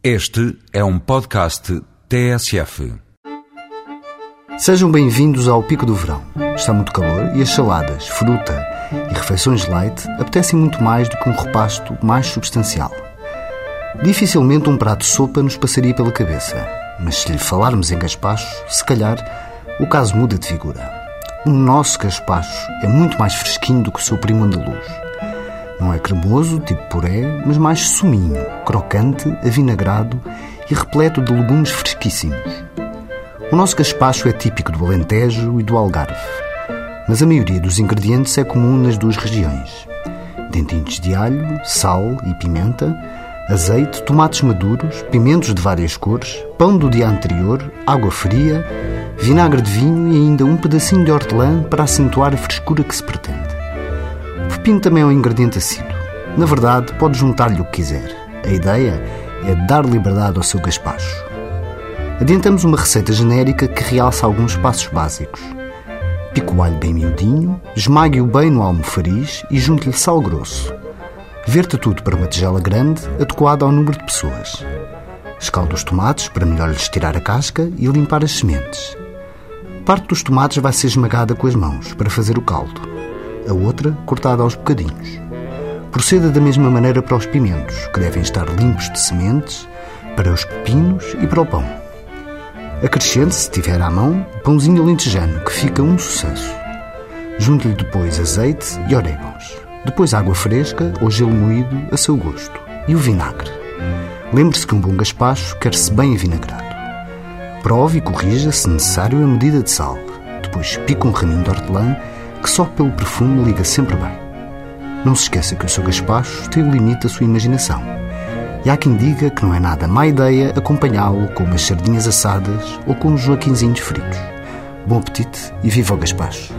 Este é um podcast TSF. Sejam bem-vindos ao Pico do Verão. Está muito calor e as saladas, fruta e refeições light apetecem muito mais do que um repasto mais substancial. Dificilmente um prato de sopa nos passaria pela cabeça, mas se lhe falarmos em gaspacho, se calhar o caso muda de figura. O nosso gaspacho é muito mais fresquinho do que o seu primo andaluz. Cremoso, tipo puré, mas mais suminho, crocante, avinagrado e repleto de legumes fresquíssimos. O nosso gaspacho é típico do Alentejo e do Algarve, mas a maioria dos ingredientes é comum nas duas regiões. Dentinhos de alho, sal e pimenta, azeite, tomates maduros, pimentos de várias cores, pão do dia anterior, água fria, vinagre de vinho e ainda um pedacinho de hortelã para acentuar a frescura que se pretende. O pepino também é um ingrediente assíduo. Na verdade, pode juntar-lhe o que quiser. A ideia é dar liberdade ao seu gaspacho. Adiantamos uma receita genérica que realça alguns passos básicos. Pique o alho bem miudinho, esmague-o bem no almofariz e junte-lhe sal grosso. Verta tudo para uma tigela grande, adequada ao número de pessoas. Escalde os tomates para melhor lhes tirar a casca e limpar as sementes. Parte dos tomates vai ser esmagada com as mãos para fazer o caldo. A outra cortada aos bocadinhos. Proceda da mesma maneira para os pimentos, que devem estar limpos de sementes, para os pepinos e para o pão. Acrescente, se tiver à mão, pãozinho lentejano, que fica um sucesso. Junte-lhe depois azeite e orégãos. Depois água fresca ou gelo moído a seu gosto. E o vinagre. Lembre-se que um bom gaspacho quer-se bem avinagrado. Prove e corrija, se necessário, a medida de sal. Depois pique um raminho de hortelã, que só pelo perfume liga sempre bem. Não se esqueça que o seu gaspacho tem o limite da sua imaginação. E há quem diga que não é nada má ideia acompanhá-lo com umas sardinhas assadas ou com uns joaquinzinhos fritos. Bom apetite e viva o gaspacho!